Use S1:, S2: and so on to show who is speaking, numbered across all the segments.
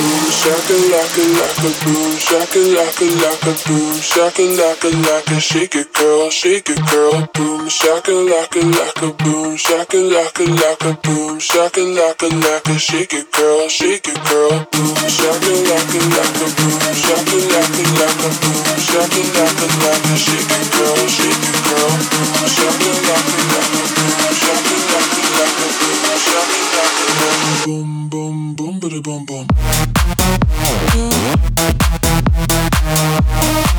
S1: boom shaka laka laka boom shaka laka laka boom shaka laka laka shake it girl shake it girl boom shaka laka laka boom shaka laka laka boom shaka laka laka shake it girl shake it girl boom shaka laka laka boom shaka laka laka boom shaka laka laka shake it girl shake it girl boom shaka laka laka boom shaka laka laka boom shaka laka laka boom boom boom boom boom Thank
S2: you.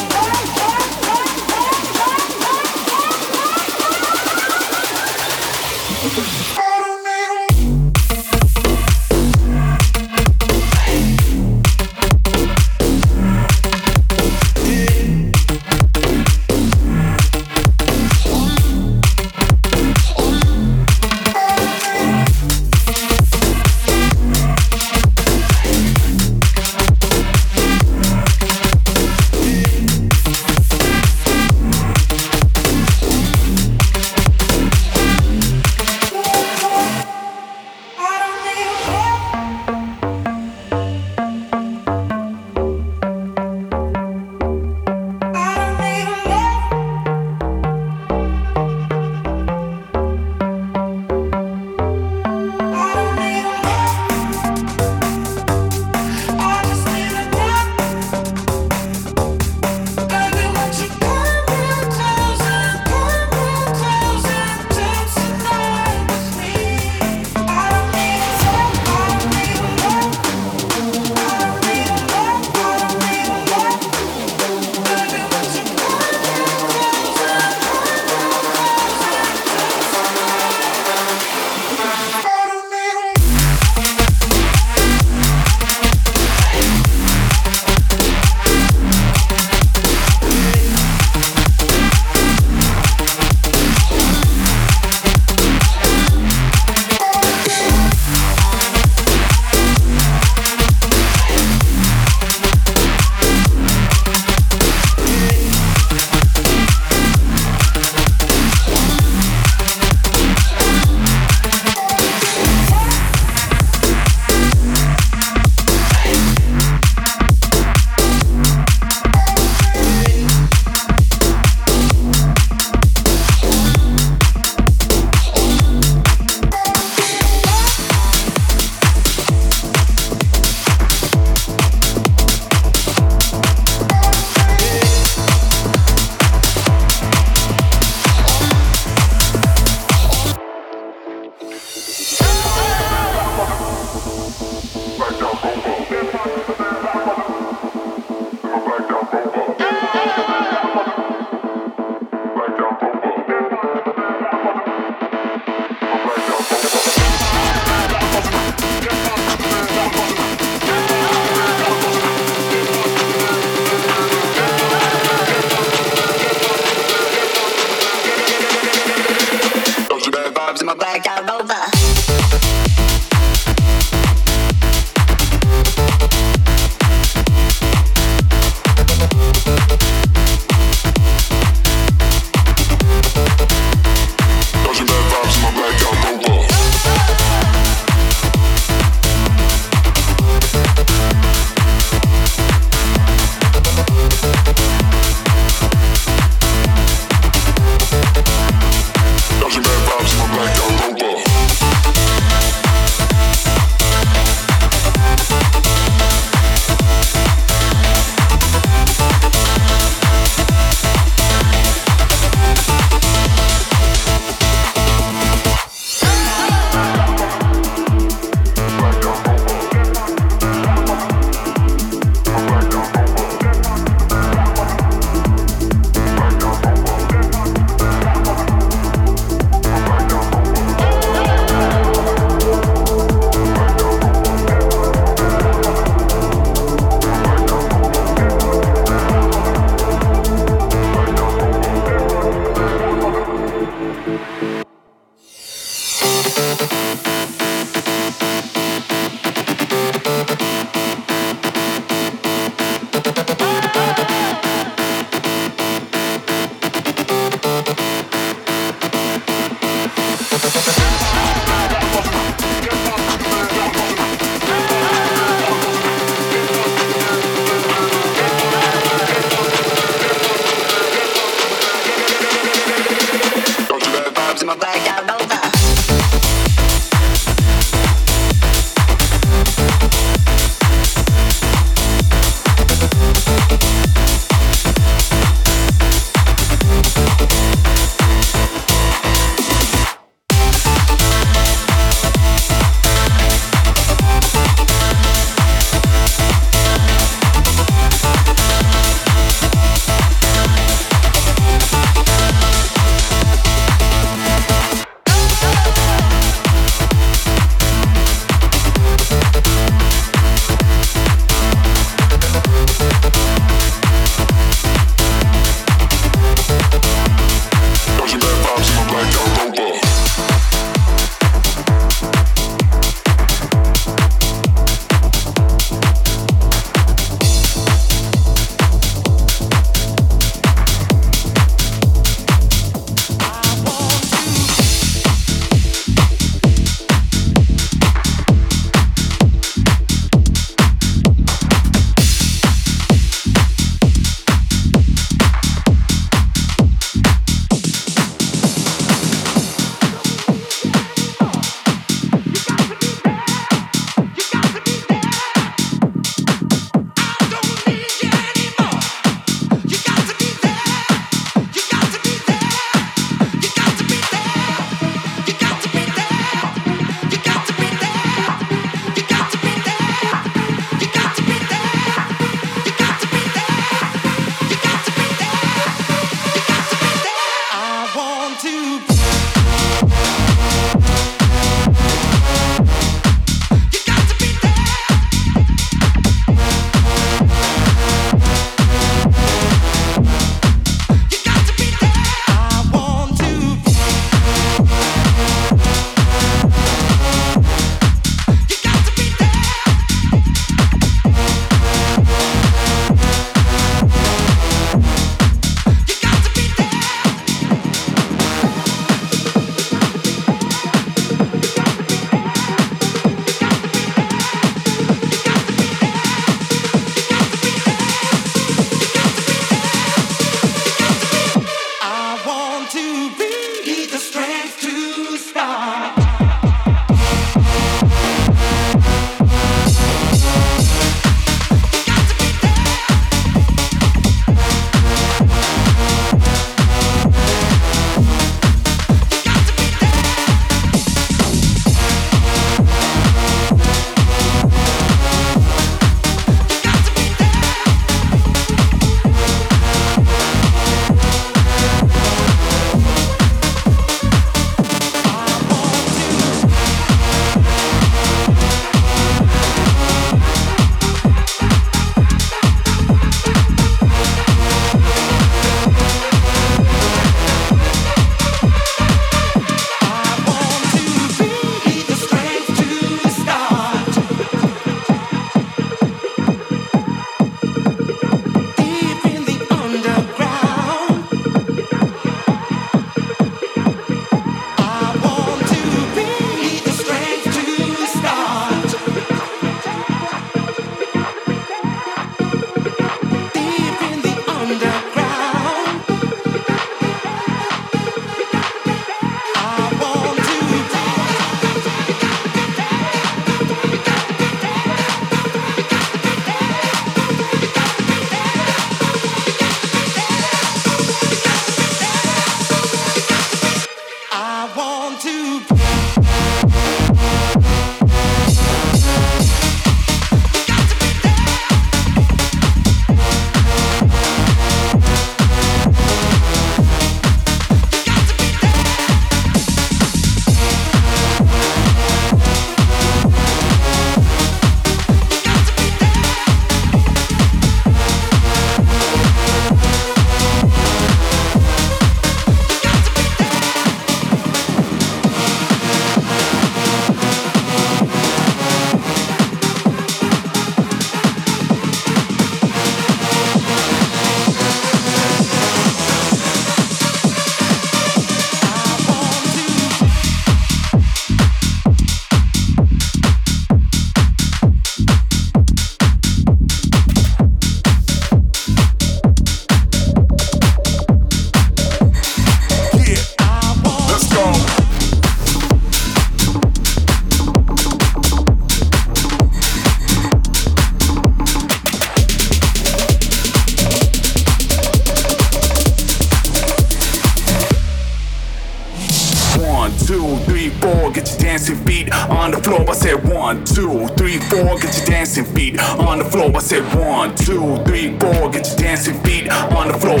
S2: on the floor.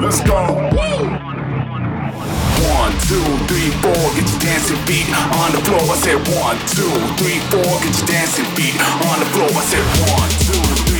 S2: Let's go.
S3: One, two, three, four, get your dancing feet on the floor. I said one, two, three, four, get your dancing feet on the floor. I said one, two, three.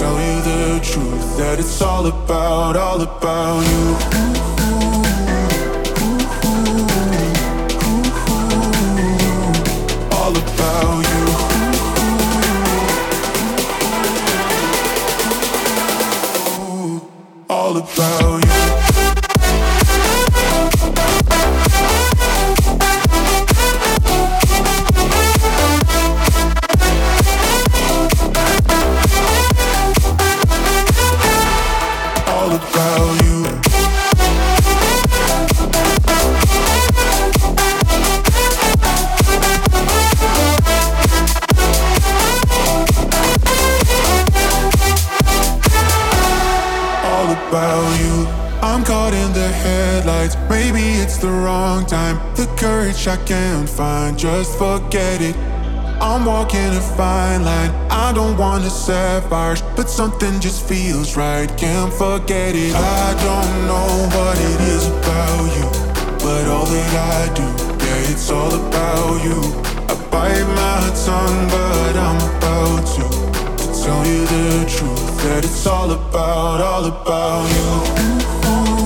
S3: Just sapphires, but something just feels right. Can't forget it. I don't know what it is about you, but all that I do, yeah, it's all about you. I bite my tongue, but I'm about to, to tell you the truth that it's all about, all about you.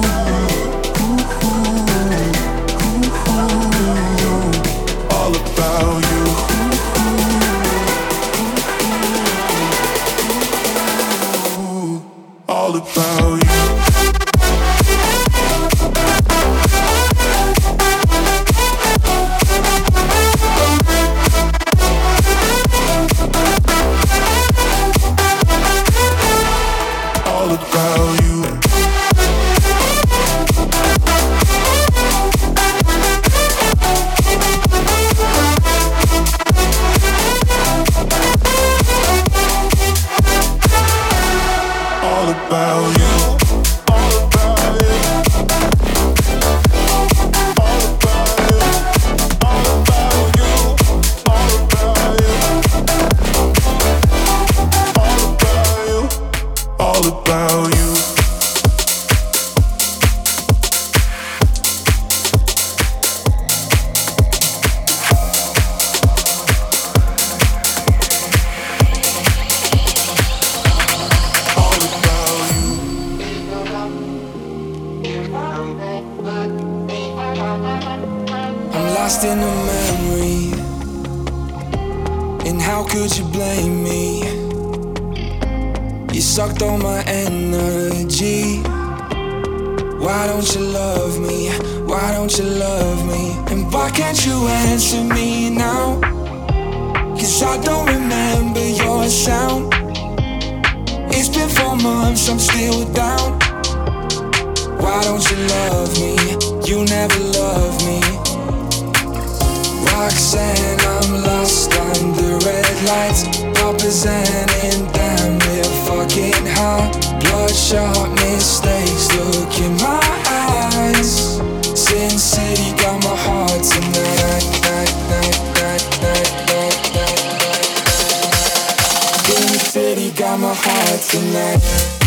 S4: Roxanne,
S5: I don't remember your sound. It's been four months, I'm still down. Why don't you love me? You never love me. Why can't I lost under red lights representing them. We're fucking high. Bloodshot mistakes. Look in my eyes. Sin City got Got my heart tonight.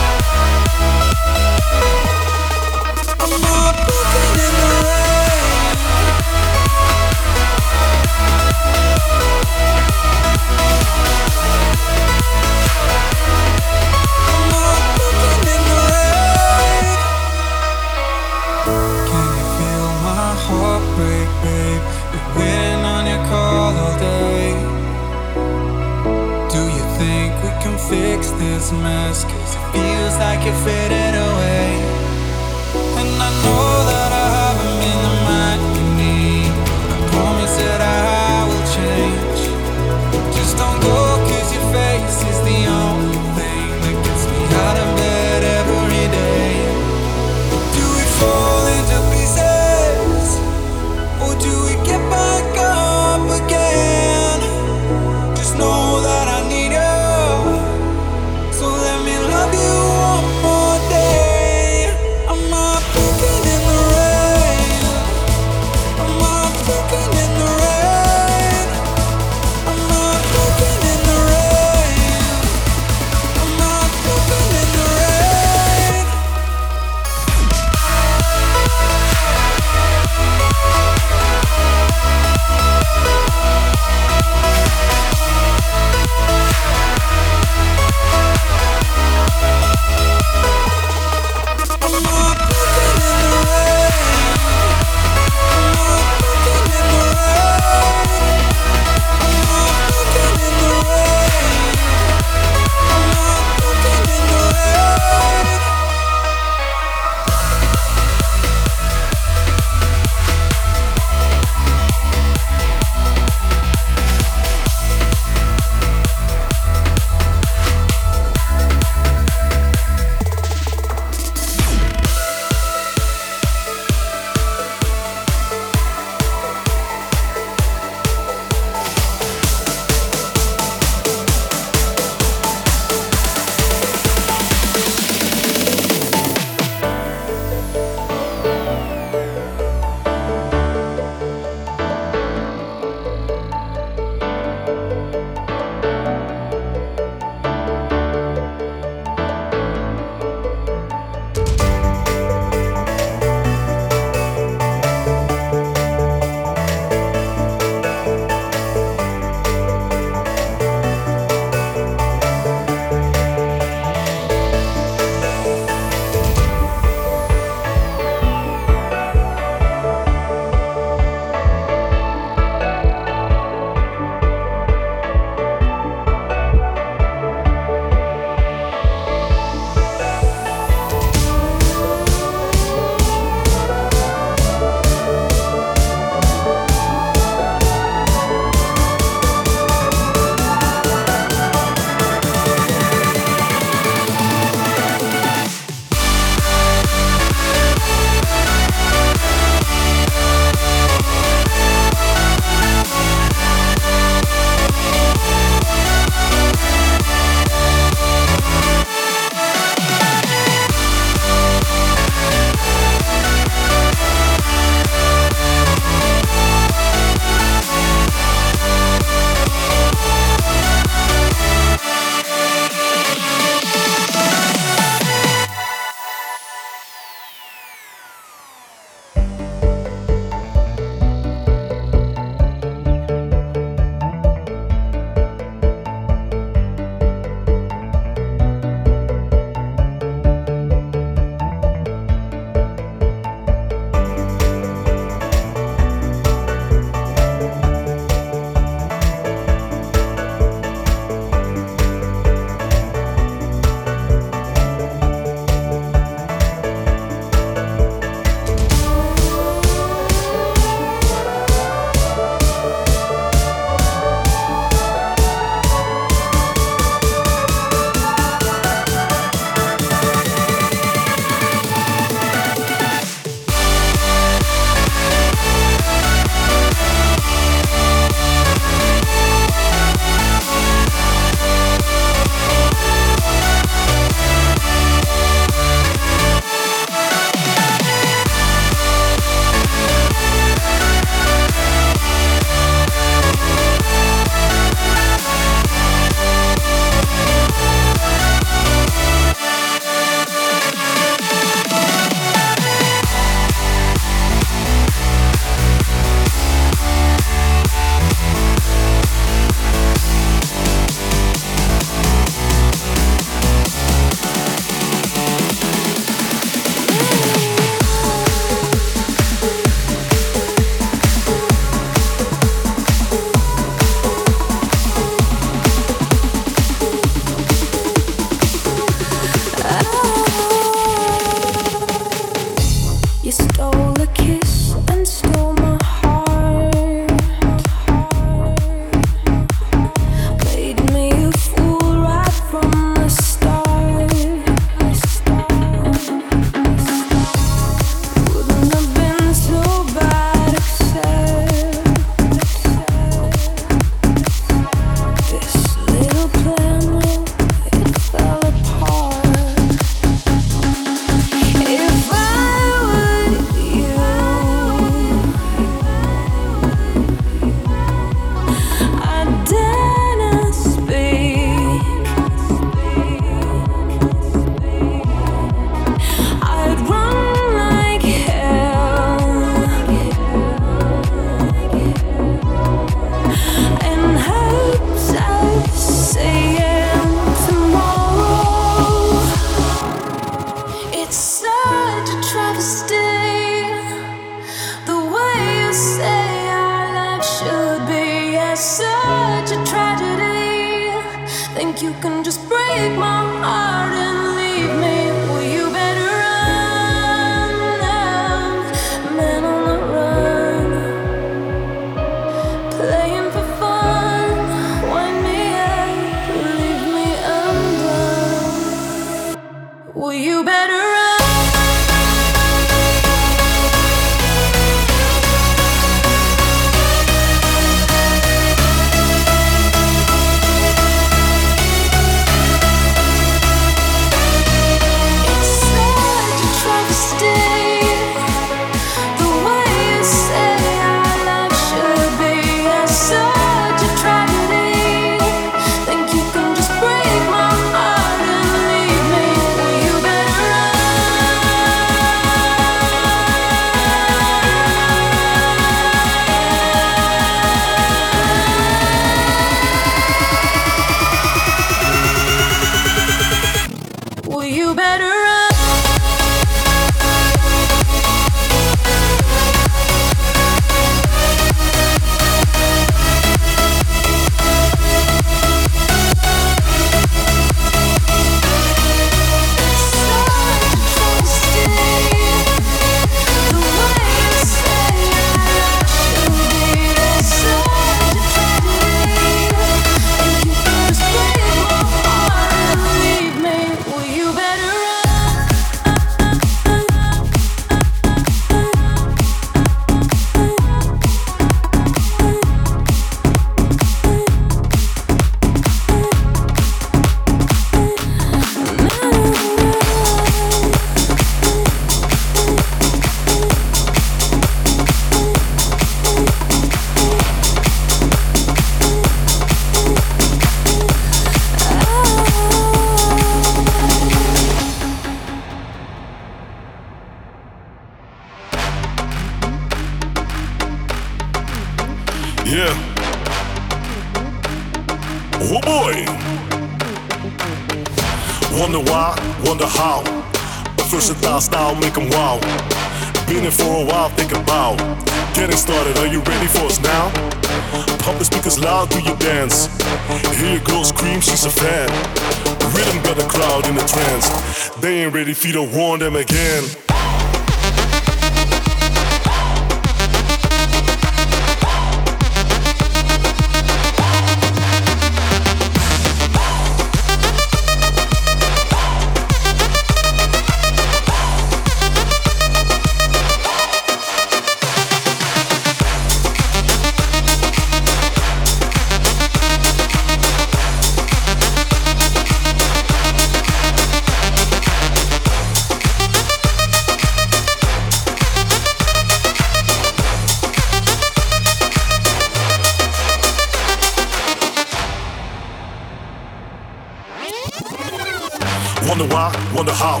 S5: Wonder why, wonder how.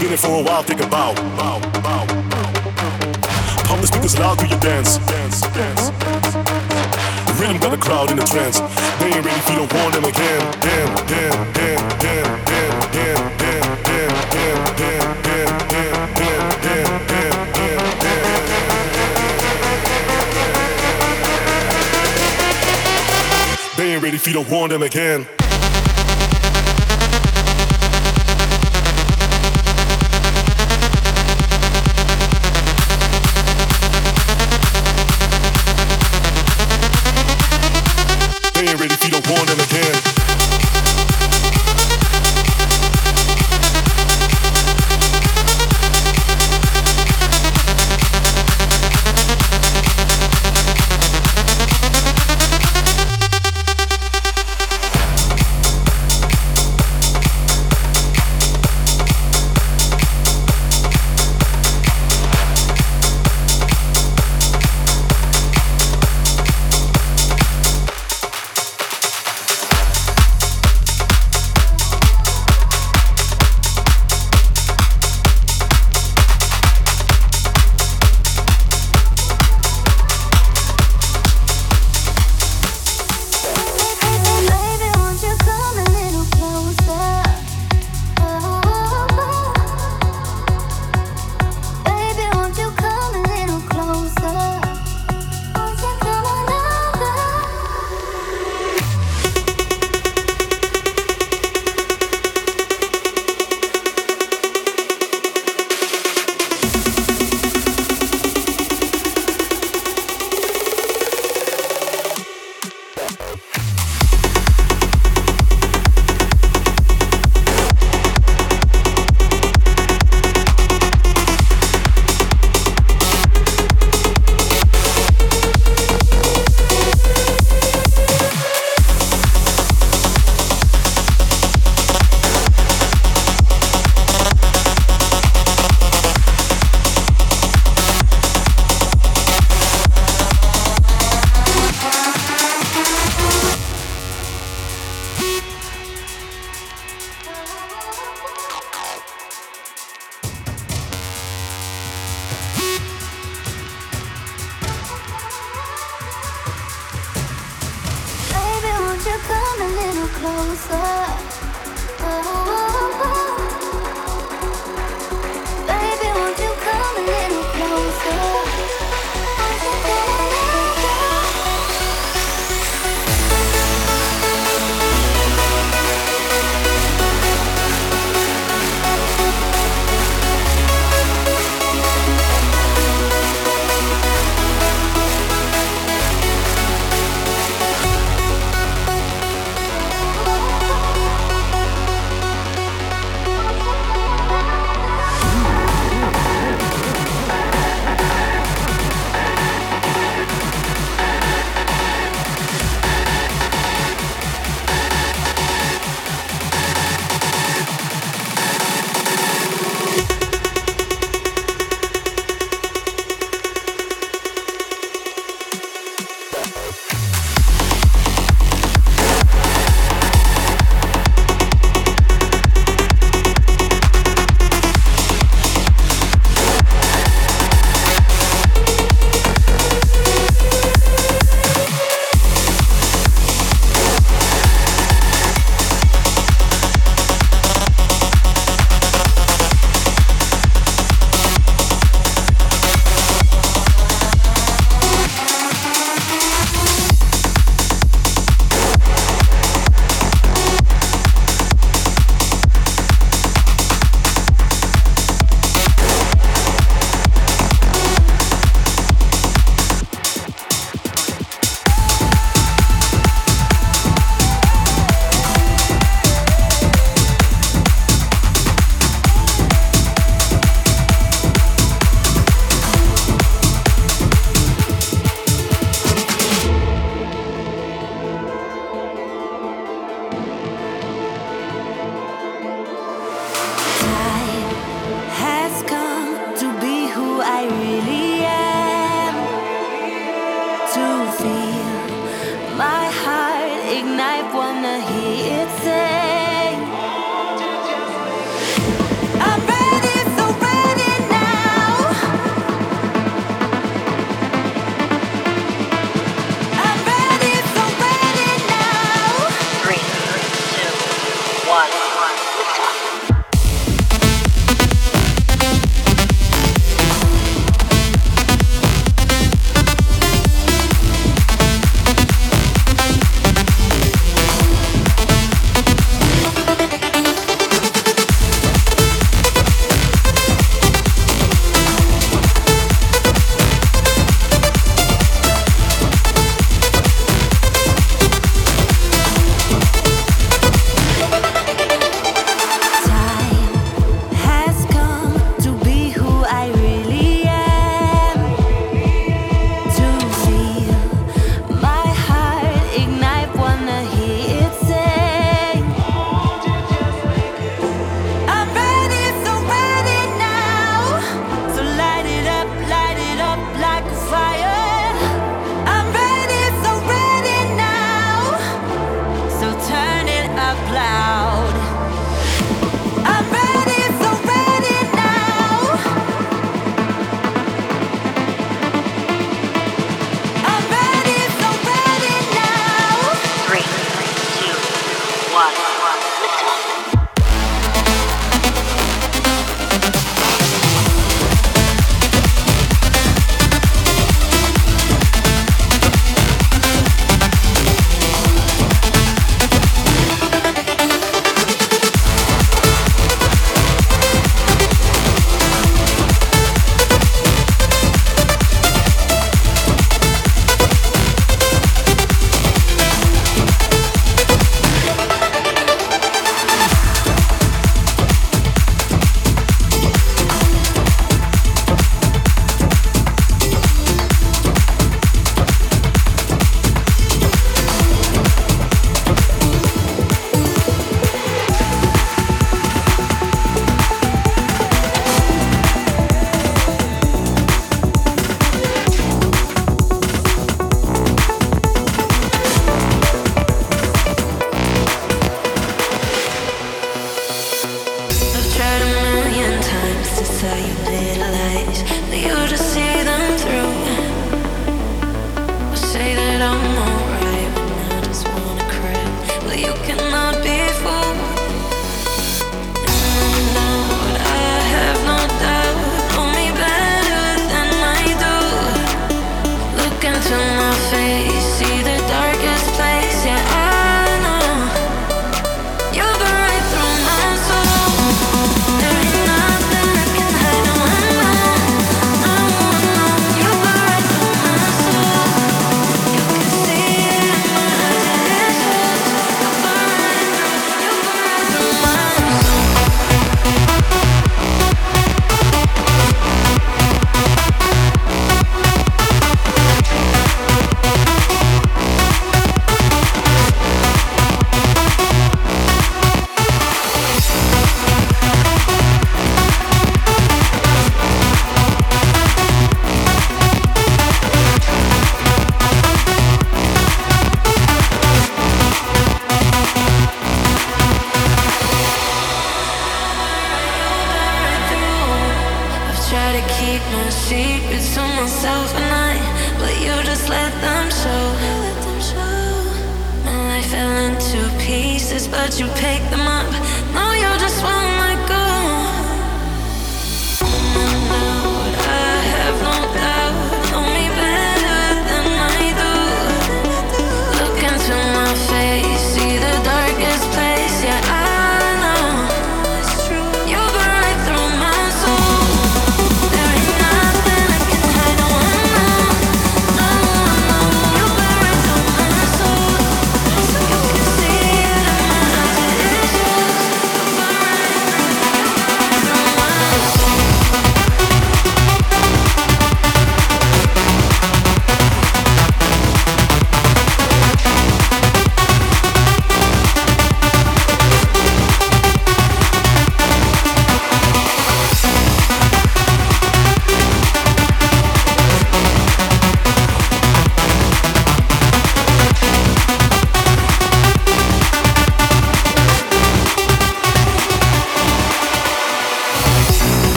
S5: Been it for a while, think about. Pump the speakers loud, do your dance. dance, dance. Rhythm got the crowd in a trance. They ain't ready for the warning again. Damn, damn, damn, damn, damn, damn, damn, damn, damn. They ain't ready
S6: if you don't warn them again.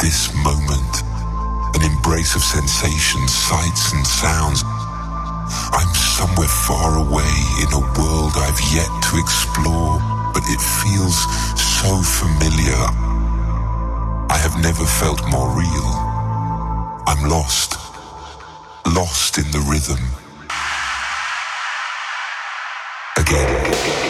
S7: This moment, an embrace of sensations, sights, and sounds. I'm somewhere far away in a world I've yet to explore, but it feels so familiar. I have never felt more real. I'm lost, lost in the rhythm.
S8: Wondering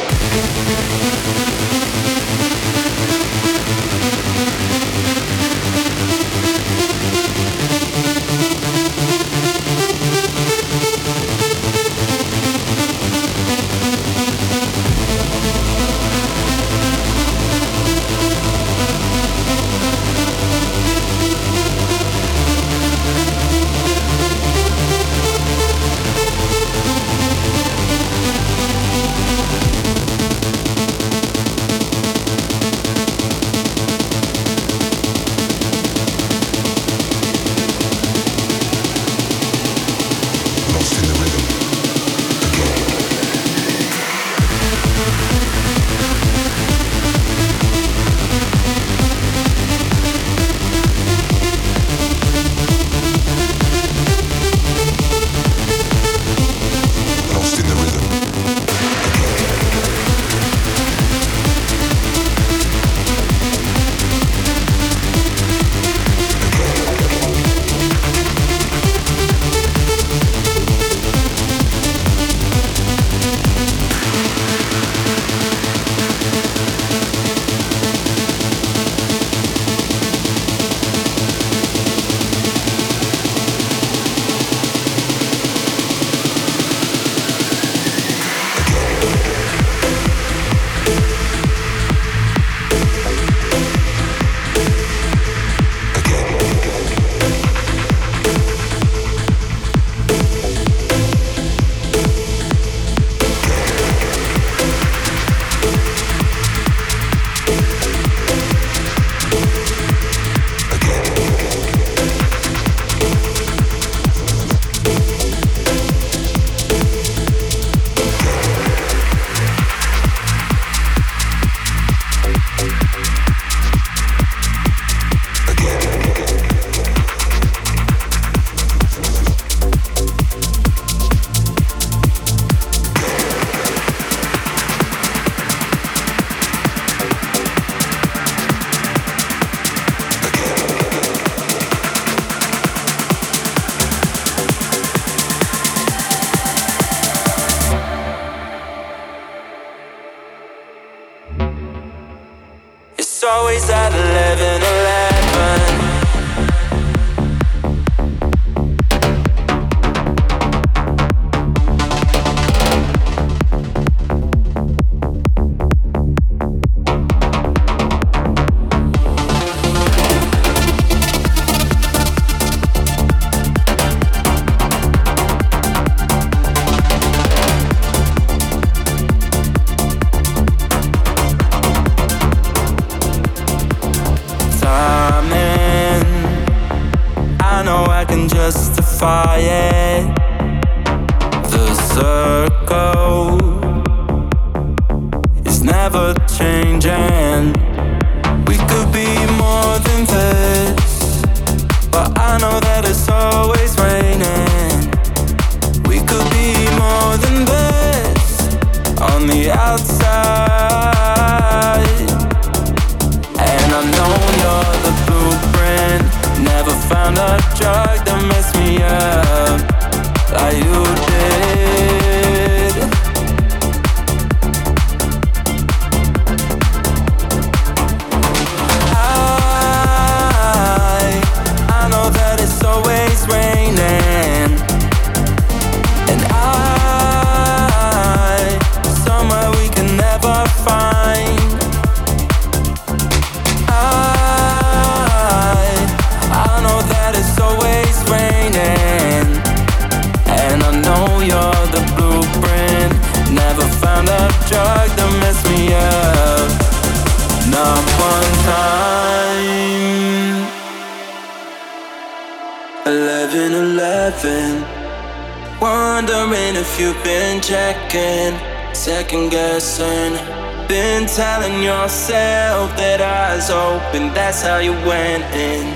S8: how you went in.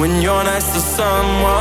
S8: When you're next to someone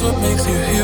S8: what makes you human.